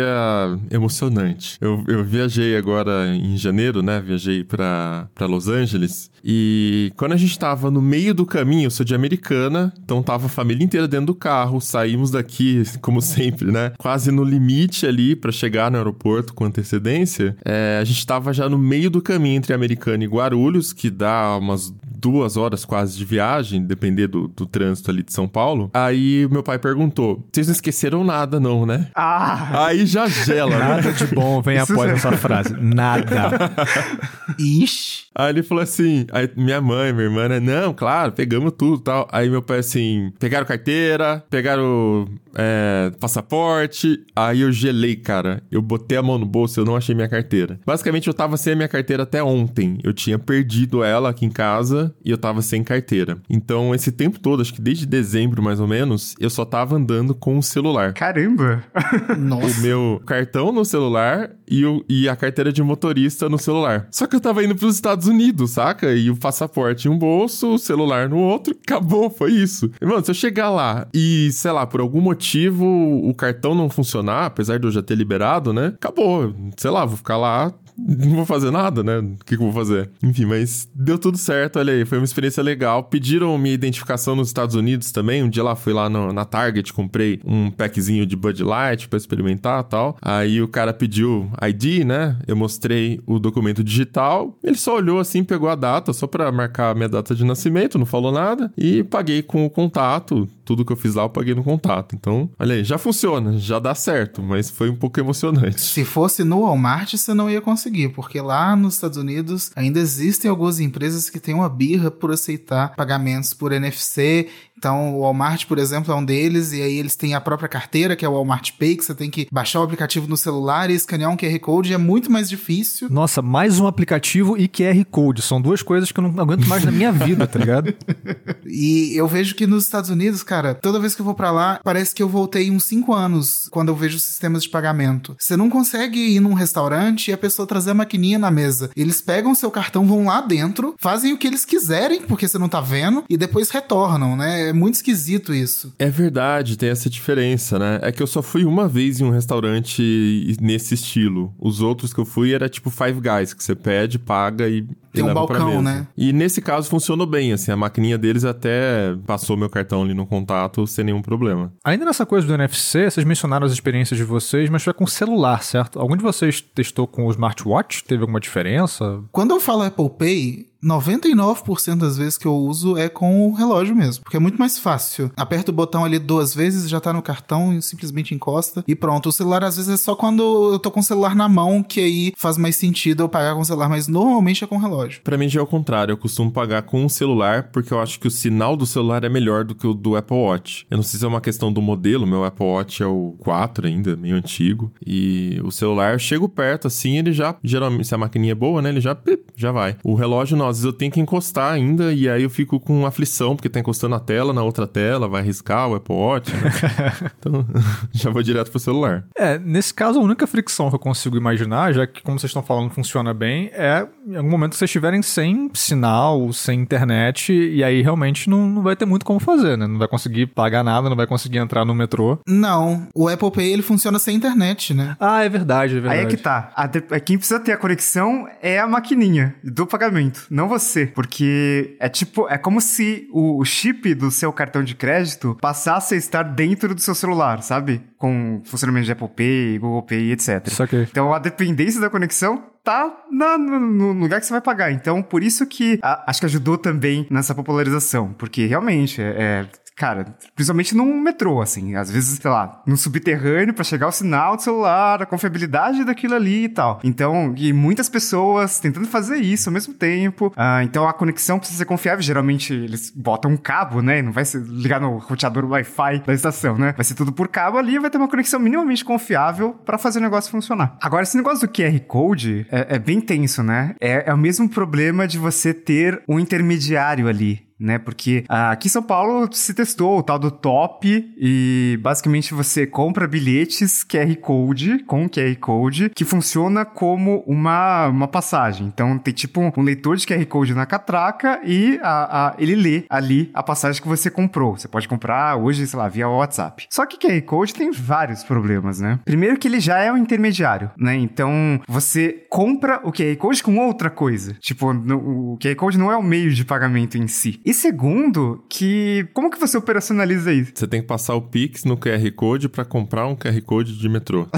emocionante. Eu, eu viajei agora em janeiro, né? Viajei para Los Angeles. E quando a gente estava no meio do caminho, eu sou de americana, então tava a família inteira dentro do carro, saímos daqui, como sempre, né? Quase no limite ali para chegar no aeroporto com antecedência. É, a gente tava já no meio do caminho entre Americana e Guarulhos, que dá umas duas horas quase de viagem, depender do, do trânsito ali de São Paulo. Aí meu pai perguntou: vocês não esqueceram nada, não, né? Ah! Aí já gela, né? Nada de bom vem após essa frase. Nada. Ixi. Aí ele falou assim: aí minha mãe, minha irmã, né? Não, claro, pegamos tudo tal. Aí meu pai assim: pegaram carteira, pegaram é, passaporte. Aí eu gelei, cara. Eu botei a mão no bolso, eu não achei minha carteira. Basicamente, eu tava sem a minha carteira até ontem. Eu tinha perdido ela aqui em casa e eu tava sem carteira. Então, esse tempo todo, acho que desde dezembro mais ou menos, eu só tava andando com o celular. Caramba! Nossa. O meu cartão no celular e, o, e a carteira de motorista no celular. Só que eu tava indo pros Estados Unidos, saca? E o passaporte em um bolso, o celular no outro, acabou, foi isso. E, mano, se eu chegar lá e, sei lá, por algum motivo o cartão não funcionar, apesar de eu já ter liberado, né? Acabou. Sei lá, vou ficar lá não vou fazer nada, né? O que, que eu vou fazer? Enfim, mas deu tudo certo, olha aí, foi uma experiência legal. Pediram minha identificação nos Estados Unidos também. Um dia lá fui lá no, na Target, comprei um packzinho de Bud Light para experimentar tal. Aí o cara pediu ID, né? Eu mostrei o documento digital. Ele só olhou assim, pegou a data, só para marcar a minha data de nascimento, não falou nada. E paguei com o contato. Tudo que eu fiz lá eu paguei no contato. Então, olha aí, já funciona, já dá certo, mas foi um pouco emocionante. Se fosse no Walmart, você não ia conseguir conseguir, porque lá nos Estados Unidos ainda existem algumas empresas que têm uma birra por aceitar pagamentos por NFC então, o Walmart, por exemplo, é um deles, e aí eles têm a própria carteira, que é o Walmart Pay, que você tem que baixar o aplicativo no celular e escanear um QR Code, e é muito mais difícil. Nossa, mais um aplicativo e QR Code. São duas coisas que eu não aguento mais na minha vida, tá ligado? e eu vejo que nos Estados Unidos, cara, toda vez que eu vou para lá, parece que eu voltei uns cinco anos quando eu vejo sistemas de pagamento. Você não consegue ir num restaurante e a pessoa trazer a maquininha na mesa. Eles pegam o seu cartão, vão lá dentro, fazem o que eles quiserem, porque você não tá vendo, e depois retornam, né? É muito esquisito isso. É verdade, tem essa diferença, né? É que eu só fui uma vez em um restaurante nesse estilo. Os outros que eu fui era tipo Five Guys, que você pede, paga e tem um balcão, né? E nesse caso funcionou bem, assim, a maquininha deles até passou meu cartão ali no contato sem nenhum problema. Ainda nessa coisa do NFC, vocês mencionaram as experiências de vocês, mas foi com celular, certo? Algum de vocês testou com o smartwatch? Teve alguma diferença? Quando eu falo Apple Pay, 99% das vezes que eu uso é com o relógio mesmo, porque é muito mais fácil. Aperta o botão ali duas vezes, já tá no cartão e simplesmente encosta e pronto. O celular às vezes é só quando eu tô com o celular na mão que aí faz mais sentido eu pagar com o celular, mas normalmente é com o relógio. Para mim já é o contrário, eu costumo pagar com o celular porque eu acho que o sinal do celular é melhor do que o do Apple Watch. Eu não sei se é uma questão do modelo, meu Apple Watch é o 4 ainda, meio antigo, e o celular eu chego perto assim, ele já geralmente se a maquininha é boa, né, ele já já vai. O relógio não às vezes eu tenho que encostar ainda e aí eu fico com aflição, porque tá encostando a tela na outra tela, vai riscar o Apple Watch. Né? então, já vou direto pro celular. É, nesse caso, a única fricção que eu consigo imaginar, já que, como vocês estão falando, funciona bem, é em algum momento que vocês estiverem sem sinal, sem internet, e aí realmente não, não vai ter muito como fazer, né? Não vai conseguir pagar nada, não vai conseguir entrar no metrô. Não, o Apple Pay ele funciona sem internet, né? Ah, é verdade, é verdade. Aí é que tá. A de... Quem precisa ter a conexão é a maquininha do pagamento, não você. Porque é tipo, é como se o chip do seu cartão de crédito passasse a estar dentro do seu celular, sabe? Com funcionamento de Apple Pay, Google Pay, etc. Saquei. Então a dependência da conexão tá na, no, no, lugar que você vai pagar. Então, por isso que a, acho que ajudou também nessa popularização. Porque realmente é, é cara, principalmente num metrô, assim, às vezes, sei lá, no subterrâneo para chegar o sinal do celular, a confiabilidade daquilo ali e tal. Então, e muitas pessoas tentando fazer isso ao mesmo tempo. Ah, então a conexão precisa ser confiável. Geralmente eles botam um cabo, né? Não vai ser ligar no roteador Wi-Fi da estação, né? Vai ser tudo por cabo ali vai ter uma conexão minimamente confiável para fazer o negócio funcionar. Agora, esse negócio do QR Code é, é bem tenso, né? É, é o mesmo problema de você ter um intermediário ali né? Porque ah, aqui em São Paulo se testou o tal do top e basicamente você compra bilhetes QR Code com QR Code que funciona como uma, uma passagem. Então tem tipo um, leitor de QR Code na catraca e a, a, ele lê ali a passagem que você comprou. Você pode comprar hoje, sei lá, via WhatsApp. Só que QR Code tem vários problemas, né? Primeiro que ele já é um intermediário, né? Então você compra o QR Code com outra coisa. Tipo, no, o QR Code não é o meio de pagamento em si. E segundo, que como que você operacionaliza isso? Você tem que passar o Pix no QR Code para comprar um QR Code de metrô.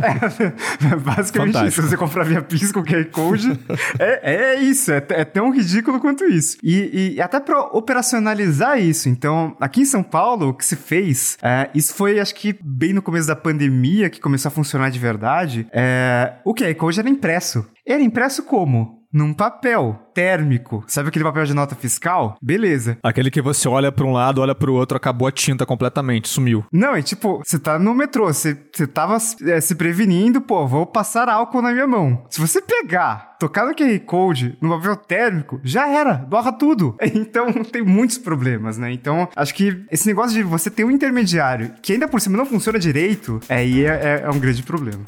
é, basicamente Fantástico. isso. Você comprar via Pix com QR Code, é, é isso. É, é, tão ridículo quanto isso. E, e até para operacionalizar isso, então, aqui em São Paulo, o que se fez, é, isso foi, acho que bem no começo da pandemia que começou a funcionar de verdade, é, o QR Code era impresso. Era impresso como? Num papel térmico. Sabe aquele papel de nota fiscal? Beleza. Aquele que você olha para um lado, olha para o outro, acabou a tinta completamente, sumiu. Não, é tipo, você tá no metrô, você, você tava é, se prevenindo, pô, vou passar álcool na minha mão. Se você pegar, tocar no QR Code, no papel térmico, já era, borra tudo. Então, tem muitos problemas, né? Então, acho que esse negócio de você ter um intermediário que ainda por cima não funciona direito, aí é, é, é um grande problema.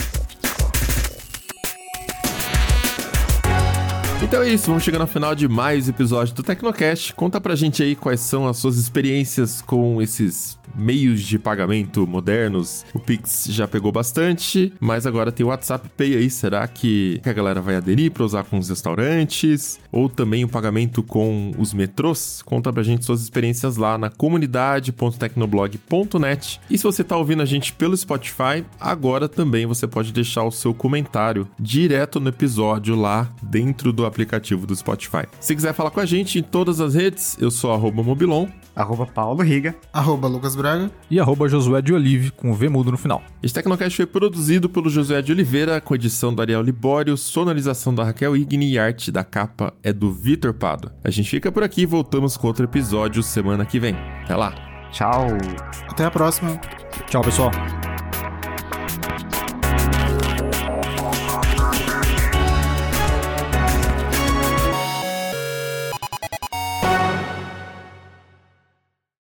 Então é isso, vamos chegando ao final de mais episódio do Tecnocast. Conta pra gente aí quais são as suas experiências com esses meios de pagamento modernos. O Pix já pegou bastante, mas agora tem o WhatsApp Pay aí. Será que a galera vai aderir para usar com os restaurantes? Ou também o pagamento com os metrôs? Conta pra gente suas experiências lá na comunidade.tecnoblog.net. E se você tá ouvindo a gente pelo Spotify, agora também você pode deixar o seu comentário direto no episódio lá dentro do aplicativo do Spotify. Se quiser falar com a gente em todas as redes, eu sou arroba Mobilon, arroba Paulo Riga, arroba Lucas Braga e arroba Josué de Olive, com o V mudo no final. Este Tecnocast foi produzido pelo Josué de Oliveira, com edição do Ariel Libório, sonorização da Raquel Igni e arte da capa é do Vitor Pado. A gente fica por aqui e voltamos com outro episódio semana que vem. Até lá! Tchau! Até a próxima! Tchau, pessoal!